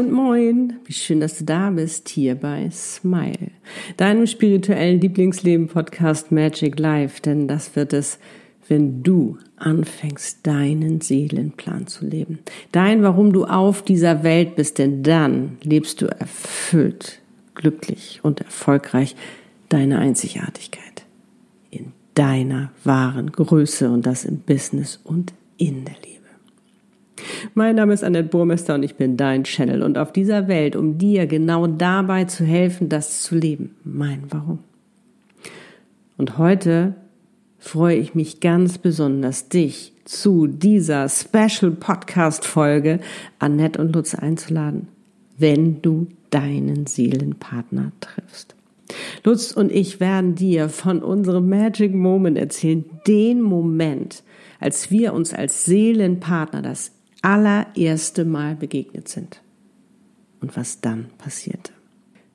und moin. Wie schön, dass du da bist hier bei Smile, deinem spirituellen Lieblingsleben-Podcast Magic Life. Denn das wird es, wenn du anfängst, deinen Seelenplan zu leben. Dein, warum du auf dieser Welt bist. Denn dann lebst du erfüllt, glücklich und erfolgreich deine Einzigartigkeit. In deiner wahren Größe und das im Business und in der Liebe. Mein Name ist Annette Burmester und ich bin dein Channel und auf dieser Welt, um dir genau dabei zu helfen, das zu leben. Mein Warum. Und heute freue ich mich ganz besonders, dich zu dieser Special Podcast Folge Annette und Lutz einzuladen, wenn du deinen Seelenpartner triffst. Lutz und ich werden dir von unserem Magic Moment erzählen, den Moment, als wir uns als Seelenpartner das allererste Mal begegnet sind und was dann passierte.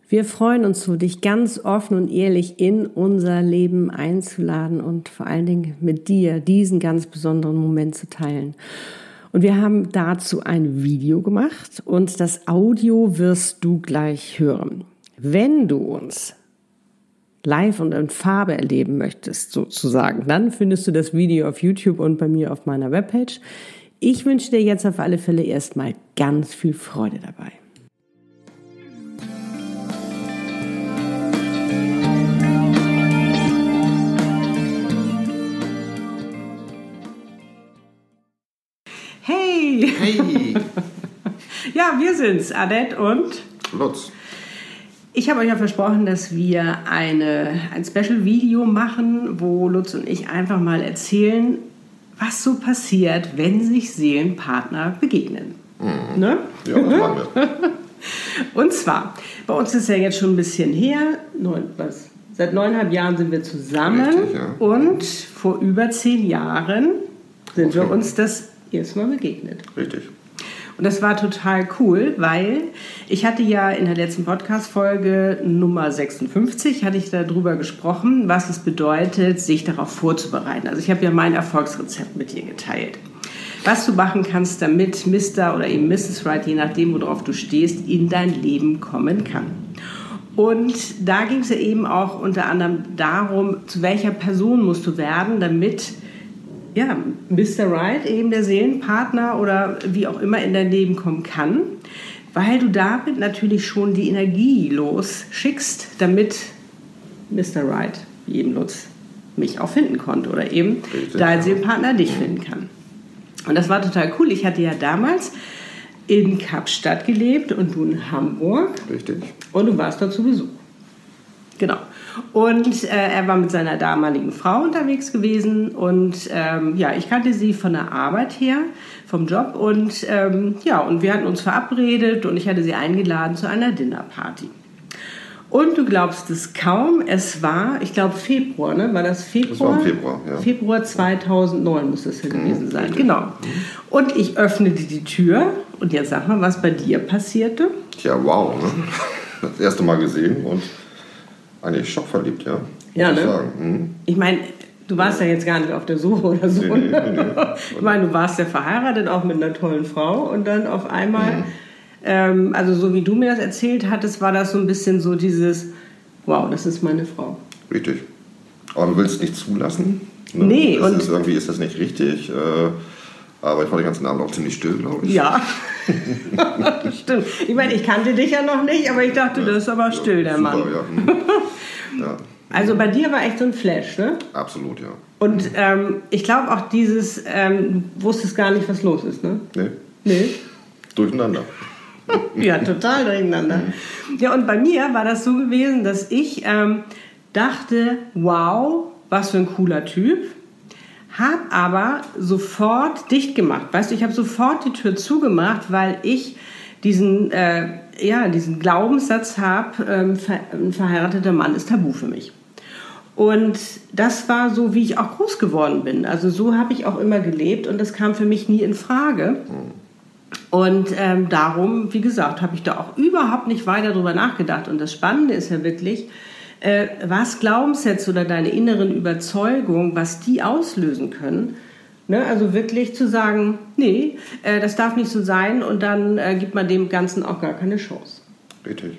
Wir freuen uns so, dich ganz offen und ehrlich in unser Leben einzuladen und vor allen Dingen mit dir diesen ganz besonderen Moment zu teilen. Und wir haben dazu ein Video gemacht und das Audio wirst du gleich hören. Wenn du uns live und in Farbe erleben möchtest, sozusagen, dann findest du das Video auf YouTube und bei mir auf meiner Webpage. Ich wünsche dir jetzt auf alle Fälle erstmal ganz viel Freude dabei. Hey! Hey! ja, wir sind's, Annette und Lutz. Ich habe euch ja versprochen, dass wir eine, ein Special-Video machen, wo Lutz und ich einfach mal erzählen, was so passiert, wenn sich Seelenpartner begegnen. Mhm. Ne? Ja, das machen wir. Und zwar, bei uns ist ja jetzt schon ein bisschen her, neun, was, seit neuneinhalb Jahren sind wir zusammen Richtig, ja. und vor über zehn Jahren sind wir Okay. uns das erste Mal begegnet. Richtig. Und das war total cool, weil ich hatte ja in der letzten Podcast-Folge Nummer 56, hatte ich darüber gesprochen, was es bedeutet, sich darauf vorzubereiten. Also ich habe ja mein Erfolgsrezept mit dir geteilt. Was du machen kannst, damit Mr. oder eben Mrs. Right, je nachdem, worauf du stehst, in dein Leben kommen kann. Und da ging es ja eben auch unter anderem darum, zu welcher Person musst du werden, damit ja, Mr. Right, eben der Seelenpartner oder wie auch immer in dein Leben kommen kann, weil du damit natürlich schon die Energie losschickst, damit Mr. Right, wie eben Lutz, mich auch finden konnte oder eben Richtig, dein ja. Seelenpartner dich finden kann. Und das war total cool. Ich hatte ja damals in Kapstadt gelebt und du in Hamburg. Richtig. Und du warst dort zu Besuch. Genau. Und äh, er war mit seiner damaligen Frau unterwegs gewesen und ähm, ja, ich kannte sie von der Arbeit her, vom Job und ähm, ja, und wir hatten uns verabredet und ich hatte sie eingeladen zu einer Dinnerparty. Und du glaubst es kaum, es war, ich glaube Februar, ne? War das Februar? war im Februar, ja. Februar 2009 muss es ja gewesen sein, richtig. genau. Und ich öffnete die Tür und jetzt sag mal, was bei dir passierte. Tja, wow. Ne? Das erste Mal gesehen und eigentlich schockverliebt, ja. Ja, ich ne? Sagen. Mhm. Ich meine, du warst ja jetzt gar nicht auf der Suche oder so. Nee, nee, nee, nee. Ich meine, du warst ja verheiratet, auch mit einer tollen Frau und dann auf einmal, Mhm. ähm, also so wie du mir das erzählt hattest, war das so ein bisschen so dieses, wow, das ist meine Frau. Richtig. Aber du willst es nicht zulassen. Ne? Nee, Das und- ist, irgendwie ist das nicht richtig. Äh, aber ich war den ganzen Abend auch ziemlich still, glaube ich. Ja, stimmt. Ich meine, ich kannte dich ja noch nicht, aber ich dachte, das ist aber still, der Super, Mann. Ja. Mhm. ja, Also bei dir war echt so ein Flash, ne? absolut, ja. Und ähm, ich glaube auch dieses, ähm, du wusstest gar nicht, was los ist, ne? Nee, Nee. durcheinander. Ja, total durcheinander. Ja, und bei mir war das so gewesen, dass ich ähm, dachte, wow, was für ein cooler Typ. Hab aber sofort dicht gemacht. Weißt du, ich habe sofort die Tür zugemacht, weil ich diesen, äh, ja, diesen Glaubenssatz habe, ähm, ver ein verheirateter Mann ist tabu für mich. Und das war so, wie ich auch groß geworden bin. Also so habe ich auch immer gelebt und das kam für mich nie in Frage. Und ähm, darum, wie gesagt, habe ich da auch überhaupt nicht weiter drüber nachgedacht. Und das Spannende ist ja wirklich, äh, was Glaubenssätze oder deine inneren Überzeugungen, was die auslösen können, Ne, also wirklich zu sagen, nee, äh, das darf nicht so sein und dann äh, gibt man dem Ganzen auch gar keine Chance. Richtig.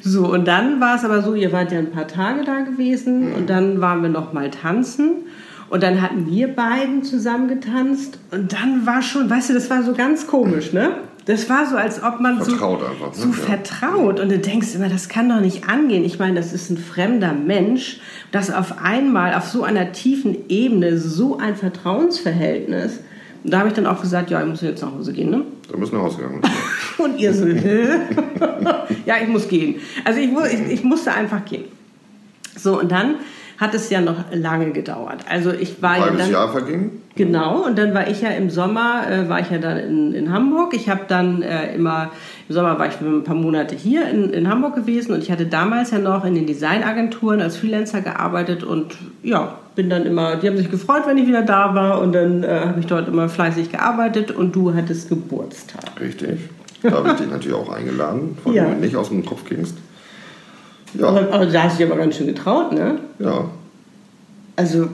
So, und dann war es aber so, ihr wart ja ein paar Tage da gewesen und dann waren wir noch mal tanzen und dann hatten wir beiden zusammen getanzt und dann war schon, weißt du, das war so ganz komisch, ne? Das war so, als ob man Vertraut so, einfach, ne? so vertraut und du denkst immer, das kann doch nicht angehen. Ich meine, das ist ein fremder Mensch, das auf einmal auf so einer tiefen Ebene so ein Vertrauensverhältnis. Und da habe ich dann auch gesagt, ja, ich muss jetzt nach Hause gehen, ne? Da müssen wir rausgegangen. Und ihr so, ja, ich muss gehen. Also ich, ich, ich musste einfach gehen. So, und dann hat es ja noch lange gedauert. Also ich war Ein ja halbes dann... Jahr verging. Genau, und dann war ich ja im Sommer, äh, war ich ja dann in, in Hamburg. Ich habe dann äh, immer, im Sommer war ich für ein paar Monate hier in, in Hamburg gewesen und ich hatte damals ja noch in den Designagenturen als Freelancer gearbeitet und ja, bin dann immer, die haben sich gefreut, wenn ich wieder da war und dann äh, habe ich dort immer fleißig gearbeitet und du hattest Geburtstag. Richtig. Da habe ich dich natürlich auch eingeladen, weil Ja. du mir nicht aus dem Kopf gingst. Ja, Aber, aber da hast du dich aber ganz schön getraut, ne? ja. Also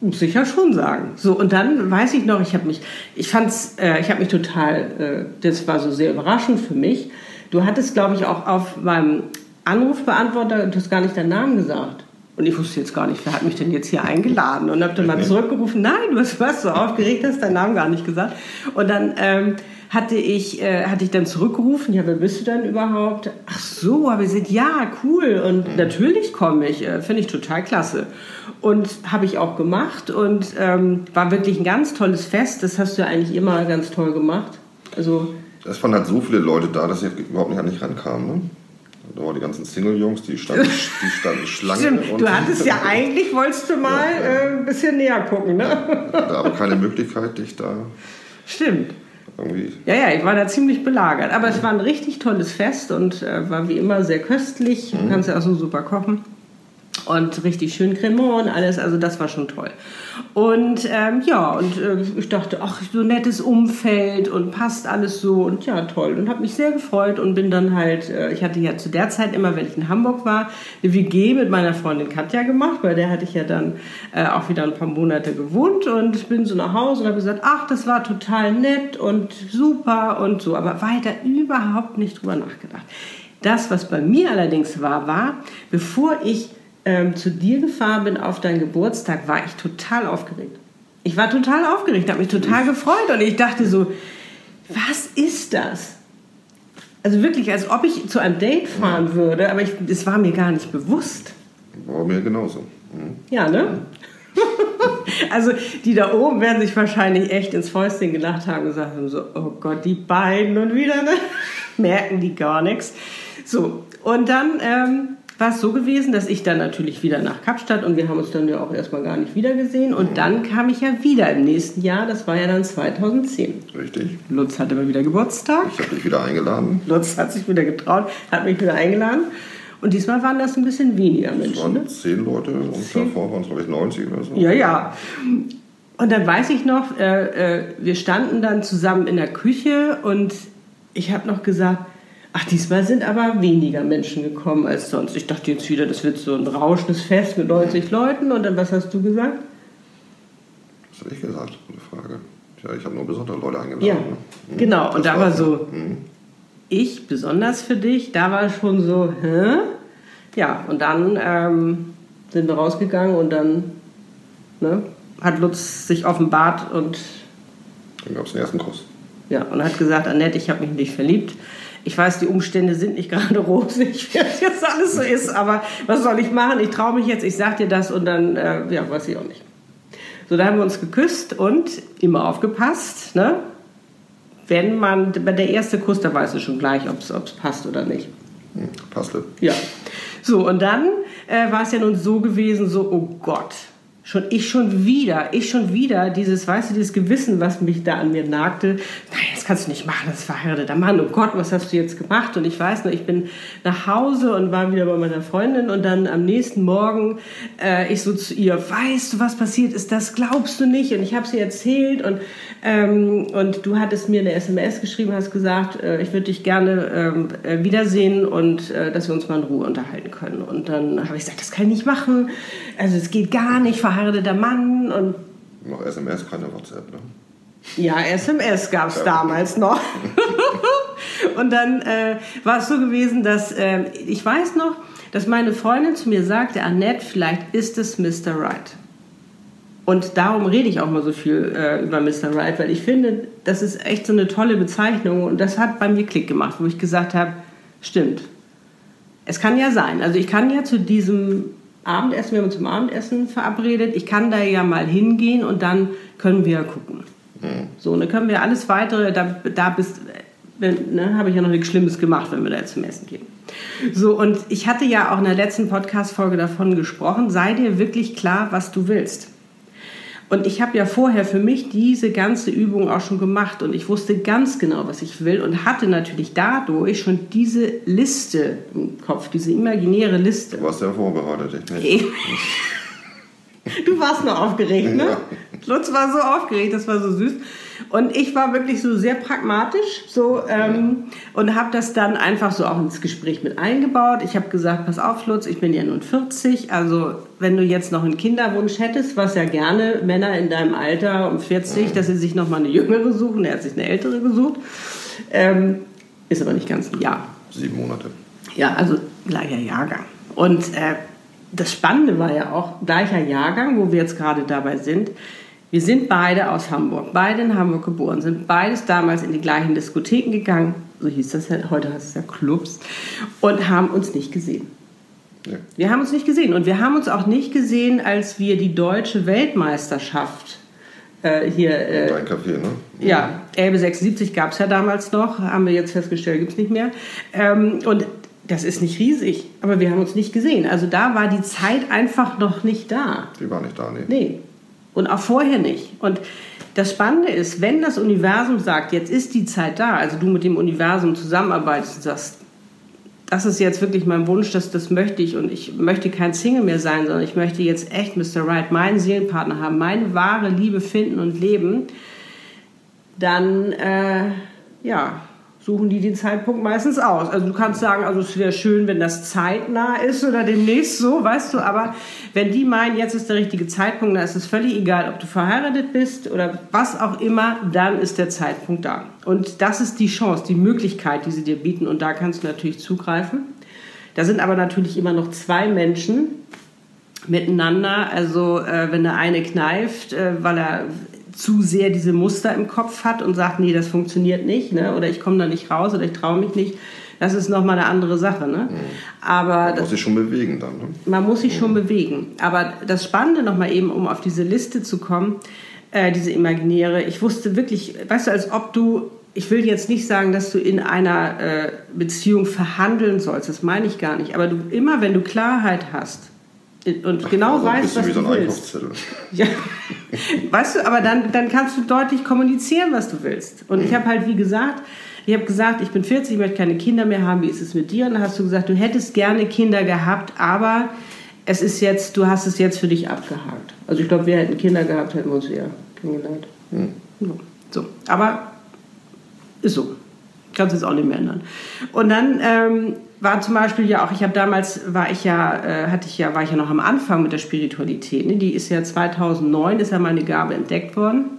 muss ich ja schon sagen. So und dann weiß ich noch, ich habe mich, ich fand's, äh, ich habe mich total, äh, das war so sehr überraschend für mich. Du hattest, glaube ich, auch auf meinem Anrufbeantworter, du hast gar nicht deinen Namen gesagt. Und ich wusste jetzt gar nicht, wer hat mich denn jetzt hier eingeladen? Und habe dann mal zurückgerufen, nein, du warst, warst so aufgeregt, hast deinen Namen gar nicht gesagt. Und dann ähm, hatte ich, äh, hatte ich dann zurückgerufen, ja, wer bist du denn überhaupt? Ach so, aber ich gesagt, ja, cool. Und natürlich komme ich, äh, finde ich total klasse. Und habe ich auch gemacht und ähm, war wirklich ein ganz tolles Fest. Das hast du ja eigentlich immer ganz toll gemacht. Also Es waren halt so viele Leute da, dass ich überhaupt nicht an dich rankam. Ne? Da waren die ganzen Single-Jungs, die standen, die standen Schlange. Du hattest ja eigentlich, wolltest du mal äh, ein bisschen näher gucken, ne? Da aber keine Möglichkeit, dich da Stimmt. Irgendwie. Ja, ja, ich war da ziemlich belagert. Aber es war ein richtig tolles Fest und äh, war wie immer sehr köstlich. Du kannst ja auch so super kochen. Und richtig schön Cremant und alles, also das war schon toll. Und ähm, ja, und äh, ich dachte, ach, so nettes Umfeld und passt alles so und ja, toll. Und habe mich sehr gefreut und bin dann halt, äh, ich hatte ja zu der Zeit immer, wenn ich in Hamburg war, eine WG mit meiner Freundin Katja gemacht, weil der hatte ich ja dann äh, auch wieder ein paar Monate gewohnt und bin so nach Hause und habe gesagt, ach, das war total nett und super und so, aber weiter überhaupt nicht drüber nachgedacht. Das, was bei mir allerdings war, war, bevor ich ähm, zu dir gefahren bin auf deinen Geburtstag, war ich total aufgeregt. Ich war total aufgeregt, habe mich total gefreut und ich dachte so, was ist das? Also wirklich, als ob ich zu einem Date fahren würde, aber das war mir gar nicht bewusst. War mir genauso. Mhm. Ja, ne? also die da oben werden sich wahrscheinlich echt ins Fäustchen gelacht haben und gesagt haben so, oh Gott, die beiden und wieder, ne? Merken die gar nichts. So, und dann ähm, war es so gewesen, dass ich dann natürlich wieder nach Kapstadt und wir haben uns dann ja auch erstmal gar nicht wiedergesehen und dann kam ich ja wieder im nächsten Jahr, das war ja dann 2010. Richtig. Lutz hatte mal wieder Geburtstag. Ich habe dich wieder eingeladen. Lutz hat sich wieder getraut, hat mich wieder eingeladen. Und diesmal waren das ein bisschen weniger Es Menschen. Ne? waren zehn Leute und davor waren es, glaube ich, 90 oder so. Ja, ja. Und dann weiß ich noch, äh, äh, wir standen dann zusammen in der Küche und ich habe noch gesagt, ach, diesmal sind aber weniger Menschen gekommen als sonst. Ich dachte jetzt wieder, das wird so ein rauschendes Fest mit 90 Leuten. Und dann, was hast du gesagt? Was habe ich gesagt? Eine Frage. Ja, ich habe nur besondere Leute eingeladen. Ja, ne? Mhm. genau. Und Das da war so, Mhm. ich besonders für dich, da war schon so, hä? Ja, und dann ähm, sind wir rausgegangen und dann ne, hat Lutz sich offenbart und Dann gab es den ersten Kuss. Ja, und hat gesagt, Annette, ich habe mich in dich verliebt. Ich weiß, die Umstände sind nicht gerade rosig, wie das jetzt alles so ist, aber was soll ich machen? Ich traue mich jetzt, ich sag dir das und dann, äh, ja, weiß ich auch nicht. So, da haben wir uns geküsst und immer aufgepasst, ne? Wenn man, bei der erste Kuss, da weißt du schon gleich, ob es passt oder nicht. Hm, passte. Ja. So, und dann äh, war es ja nun so gewesen, so, oh Gott, schon ich schon wieder, ich schon wieder, dieses, weißt du, dieses Gewissen, was mich da an mir nagte, nein, das kannst du nicht machen, das ist verheirateter Mann, oh Gott, was hast du jetzt gemacht? Und ich weiß noch, ich bin nach Hause und war wieder bei meiner Freundin und dann am nächsten Morgen äh, ich so zu ihr, weißt du, was passiert ist, das glaubst du nicht und ich habe sie erzählt und, ähm, und du hattest mir eine SMS geschrieben, hast gesagt, äh, ich würde dich gerne ähm, äh, wiedersehen und äh, dass wir uns mal in Ruhe unterhalten können. Und dann habe ich gesagt, das kann ich nicht machen, also es geht gar nicht, verheirateter Mann und Noch SMS, keine WhatsApp, ne? Ja, SMS gab es damals noch. und dann äh, war es so gewesen, dass äh, ich weiß noch, dass meine Freundin zu mir sagte, Annette, vielleicht ist es Mr. Right. Und darum rede ich auch mal so viel äh, über Mr. Right, weil ich finde, das ist echt so eine tolle Bezeichnung und das hat bei mir Klick gemacht, wo ich gesagt habe, stimmt. Es kann ja sein. Also ich kann ja zu diesem Abendessen, wir haben uns zum Abendessen verabredet, ich kann da ja mal hingehen und dann können wir gucken. Mhm. So, und dann können wir alles weitere, da, da bist, ne, habe ich ja noch nichts Schlimmes gemacht, wenn wir da jetzt zum Essen gehen. So, und ich hatte ja auch in der letzten Podcast-Folge davon gesprochen, sei dir wirklich klar, was du willst. Und ich habe ja vorher für mich diese ganze Übung auch schon gemacht und ich wusste ganz genau, was ich will und hatte natürlich dadurch schon diese Liste im Kopf, diese imaginäre Liste. Du warst ja vorbereitet, nicht? Du warst nur aufgeregt, ne? Ja. Lutz war so aufgeregt, das war so süß. Und ich war wirklich so sehr pragmatisch so ähm, und habe das dann einfach so auch ins Gespräch mit eingebaut. Ich habe gesagt, pass auf, Lutz, ich bin ja nun 40, also wenn du jetzt noch einen Kinderwunsch hättest, was ja gerne Männer in deinem Alter um 40, dass sie sich noch mal eine jüngere suchen, er hat sich eine ältere gesucht, ähm, ist aber nicht ganz ein Jahr. Sieben Monate. Ja, also gleicher Jahrgang. Und äh, das Spannende war ja auch gleicher Jahrgang, wo wir jetzt gerade dabei sind. Wir sind beide aus Hamburg, beide in Hamburg geboren, sind beides damals in die gleichen Diskotheken gegangen, so hieß das ja, heute heißt es ja Clubs, und haben uns nicht gesehen. Ja. Wir haben uns nicht gesehen und wir haben uns auch nicht gesehen, als wir die deutsche Weltmeisterschaft äh, hier. Äh, Dein Café, ne? Ja, Elbe 76 gab es ja damals noch, haben wir jetzt festgestellt, gibt es nicht mehr. Ähm, und das ist nicht riesig, aber wir haben uns nicht gesehen. Also da war die Zeit einfach noch nicht da. Die war nicht da, nee. Nee. Und auch vorher nicht. Und das Spannende ist, wenn das Universum sagt, jetzt ist die Zeit da, also du mit dem Universum zusammenarbeitest und sagst, das ist jetzt wirklich mein Wunsch, dass das möchte ich und ich möchte kein Single mehr sein, sondern ich möchte jetzt echt Mr. Right, meinen Seelenpartner haben, meine wahre Liebe finden und leben, dann äh, ja, suchen die den Zeitpunkt meistens aus. Also du kannst sagen, also es wäre schön, wenn das zeitnah ist oder demnächst so, weißt du, aber wenn die meinen, jetzt ist der richtige Zeitpunkt, dann ist es völlig egal, ob du verheiratet bist oder was auch immer, dann ist der Zeitpunkt da. Und das ist die Chance, die Möglichkeit, die sie dir bieten und da kannst du natürlich zugreifen. Da sind aber natürlich immer noch zwei Menschen miteinander. Also äh, wenn der eine kneift, äh, weil er zu sehr diese Muster im Kopf hat und sagt, nee, das funktioniert nicht, ne? oder ich komme da nicht raus oder ich traue mich nicht, das ist nochmal eine andere Sache. Ne? Mhm. Aber man muss sich schon bewegen dann. Ne? Man muss sich mhm. schon bewegen. Aber das Spannende nochmal eben, um auf diese Liste zu kommen, äh, diese imaginäre, ich wusste wirklich, weißt du, als ob du, ich will jetzt nicht sagen, dass du in einer äh, Beziehung verhandeln sollst, das meine ich gar nicht, aber du immer, wenn du Klarheit hast, und genau also weißt, was du willst. Ja. Weißt du, aber dann, dann kannst du deutlich kommunizieren, was du willst. Und mhm. ich habe halt, wie gesagt, ich habe gesagt, ich bin 40, ich möchte keine Kinder mehr haben. Wie ist es mit dir? Und dann hast du gesagt, du hättest gerne Kinder gehabt, aber es ist jetzt, du hast es jetzt für dich abgehakt. Also ich glaube, wir hätten Kinder gehabt, hätten wir uns eher kennengelernt. Mhm. So, aber ist so. Kannst es auch nicht mehr ändern. Und dann ähm, war zum Beispiel ja auch, ich habe damals, war ich ja, äh, hatte ich ja, war ich ja noch am Anfang mit der Spiritualität. Ne? Die ist ja 2009, ist ja meine Gabe entdeckt worden.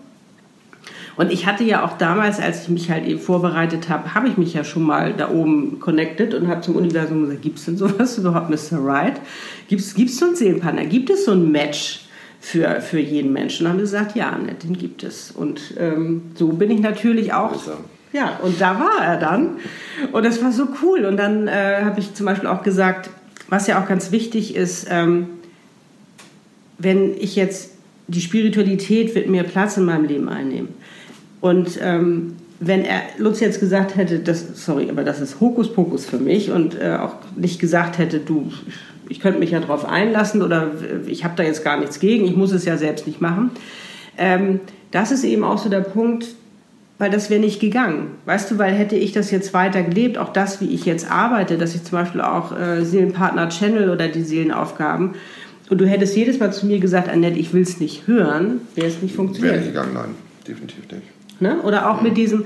Und ich hatte ja auch damals, als ich mich halt eben vorbereitet habe, habe ich mich ja schon mal da oben connected und habe zum Universum gesagt, gibt es denn sowas überhaupt, Mr. Right? Gibt es so einen Seelenpartner? Gibt es so ein Match für, für jeden Menschen? Und haben gesagt, ja, Annette, den gibt es. Und ähm, so bin ich natürlich auch... Ja, und da war er dann. Und das war so cool. Und dann äh, habe ich zum Beispiel auch gesagt, was ja auch ganz wichtig ist, ähm, wenn ich jetzt, die Spiritualität wird mehr Platz in meinem Leben einnehmen. Und ähm, wenn er Lutz jetzt gesagt hätte, das, sorry, aber das ist Hokuspokus für mich und äh, auch nicht gesagt hätte, du, ich könnte mich ja darauf einlassen oder ich habe da jetzt gar nichts gegen, ich muss es ja selbst nicht machen. Ähm, das ist eben auch so der Punkt, weil das wäre nicht gegangen. Weißt du, weil hätte ich das jetzt weiter gelebt, auch das, wie ich jetzt arbeite, dass ich zum Beispiel auch äh, Seelenpartner Channel oder die Seelenaufgaben, und du hättest jedes Mal zu mir gesagt, Annette, ich will es nicht hören, wäre es nicht funktioniert. Wäre nicht gegangen, nein, definitiv nicht. Ne? Oder auch mhm. mit diesem,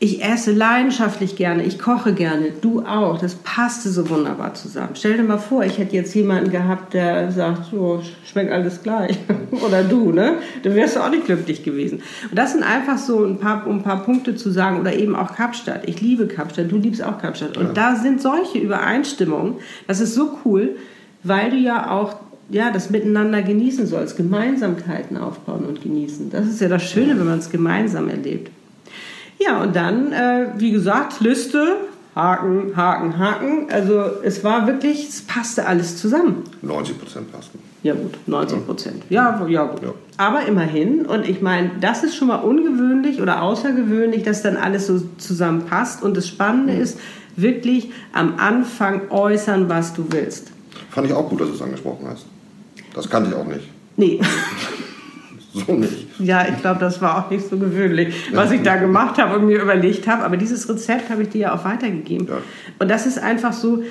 Ich esse leidenschaftlich gerne, ich koche gerne, du auch. Das passte so wunderbar zusammen. Stell dir mal vor, ich hätte jetzt jemanden gehabt, der sagt, so, schmeckt alles gleich. Oder du, ne? Dann wärst du auch nicht glücklich gewesen. Und das sind einfach so ein paar, um ein paar Punkte zu sagen. Oder eben auch Kapstadt. Ich liebe Kapstadt, du liebst auch Kapstadt. Und ja. da sind solche Übereinstimmungen. Das ist so cool, weil du ja auch ja, das miteinander genießen sollst, Gemeinsamkeiten aufbauen und genießen. Das ist ja das Schöne, wenn man es gemeinsam erlebt. Ja, und dann, äh, wie gesagt, Liste, Haken, Haken, Haken. Also es war wirklich, es passte alles zusammen. 90 Prozent passten. Ja gut, 90 Prozent. Ja, ja, gut. Ja. Aber immerhin, und ich meine, das ist schon mal ungewöhnlich oder außergewöhnlich, dass dann alles so zusammenpasst. Und das Spannende mhm. ist wirklich am Anfang äußern, was du willst. Fand ich auch gut, dass du es angesprochen hast. Das kannte ich auch nicht. Nee. so nicht. Ja, ich glaube, das war auch nicht so gewöhnlich, was ich da gemacht habe und mir überlegt habe. Aber dieses Rezept habe ich dir ja auch weitergegeben. Ja. Und das ist einfach so,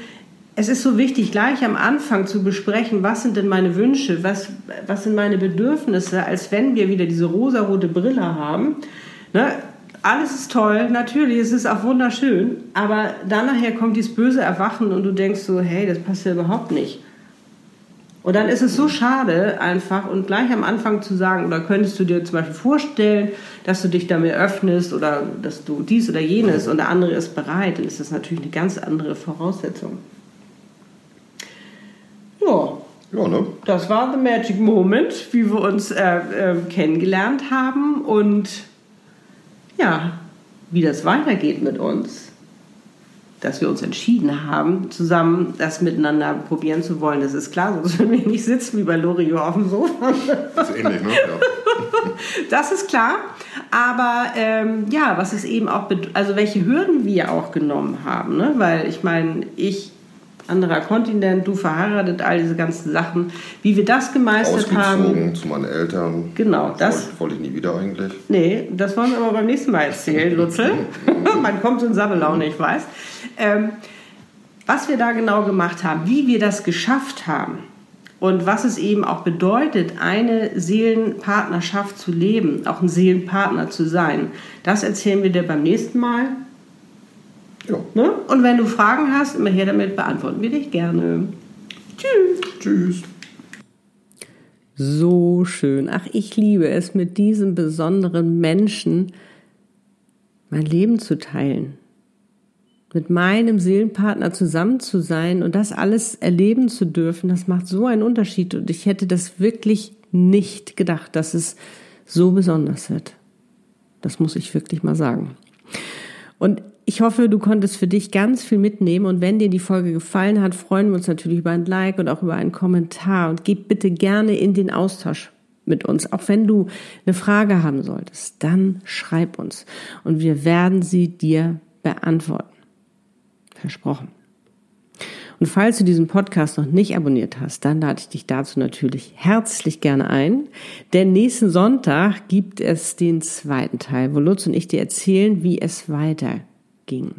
es ist so wichtig, gleich am Anfang zu besprechen, was sind denn meine Wünsche, was, was sind meine Bedürfnisse, als wenn wir wieder diese rosarote Brille haben. Ne? Alles ist toll, natürlich, es ist auch wunderschön, aber dann nachher kommt dieses böse Erwachen und du denkst so, hey, das passt ja überhaupt nicht. Und dann ist es so schade einfach und gleich am Anfang zu sagen, oder könntest du dir zum Beispiel vorstellen, dass du dich damit öffnest oder dass du dies oder jenes und der andere ist bereit, dann ist das natürlich eine ganz andere Voraussetzung. Ja. Ja, ne? Das war The Magic Moment, wie wir uns äh, äh, kennengelernt haben und ja, wie das weitergeht mit uns dass wir uns entschieden haben, zusammen das miteinander probieren zu wollen. Das ist klar, sonst würden wir nicht sitzen wie bei Loriot auf dem Sofa. Das ist ähnlich, ne? Ja. Das ist klar. Aber ähm, ja, was ist eben auch, also welche Hürden wir auch genommen haben. Ne? Weil ich meine, ich anderer Kontinent, du verheiratet, all diese ganzen Sachen, wie wir das gemeistert haben. zu meinen Eltern. Genau, das. Wollte, wollte ich nie wieder eigentlich. Nee, das wollen wir aber beim nächsten Mal erzählen, Lutzel. Man kommt in Sabbelaune, ich weiß. Ähm, was wir da genau gemacht haben, wie wir das geschafft haben und was es eben auch bedeutet, eine Seelenpartnerschaft zu leben, auch ein Seelenpartner zu sein, das erzählen wir dir beim nächsten Mal. Ja. Ne? Und wenn du Fragen hast, immer her damit, beantworten wir dich gerne. Tschüss. Tschüss. So schön. Ach, ich liebe es, mit diesem besonderen Menschen mein Leben zu teilen. Mit meinem Seelenpartner zusammen zu sein und das alles erleben zu dürfen, das macht so einen Unterschied. Und ich hätte das wirklich nicht gedacht, dass es so besonders wird. Das muss ich wirklich mal sagen. Und ich hoffe, du konntest für dich ganz viel mitnehmen und wenn dir die Folge gefallen hat, freuen wir uns natürlich über ein Like und auch über einen Kommentar und geh bitte gerne in den Austausch mit uns. Auch wenn du eine Frage haben solltest, dann schreib uns und wir werden sie dir beantworten. Versprochen. Und falls du diesen Podcast noch nicht abonniert hast, dann lade ich dich dazu natürlich herzlich gerne ein. Denn nächsten Sonntag gibt es den zweiten Teil, wo Lutz und ich dir erzählen, wie es weiter ging.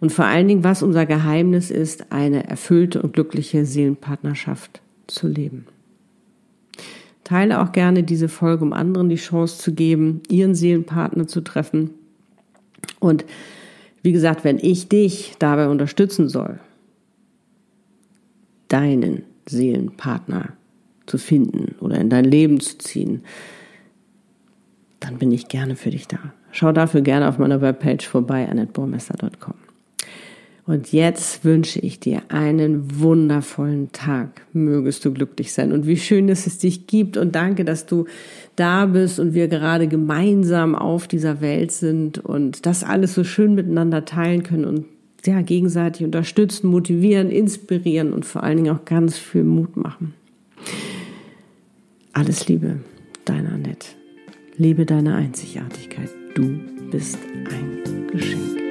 Und vor allen Dingen, was unser Geheimnis ist, eine erfüllte und glückliche Seelenpartnerschaft zu leben. Teile auch gerne diese Folge, um anderen die Chance zu geben, ihren Seelenpartner zu treffen. Und wie gesagt, wenn ich dich dabei unterstützen soll, deinen Seelenpartner zu finden oder in dein Leben zu ziehen, dann bin ich gerne für dich da. Schau dafür gerne auf meiner Webpage vorbei, annetteburmester.com. Und jetzt wünsche ich dir einen wundervollen Tag. Mögest du glücklich sein. Und wie schön, dass es dich gibt. Und danke, dass du da bist und wir gerade gemeinsam auf dieser Welt sind und das alles so schön miteinander teilen können und ja, gegenseitig unterstützen, motivieren, inspirieren und vor allen Dingen auch ganz viel Mut machen. Alles Liebe, deine Annette. Lebe deine Einzigartigkeit. Du bist ein Geschenk.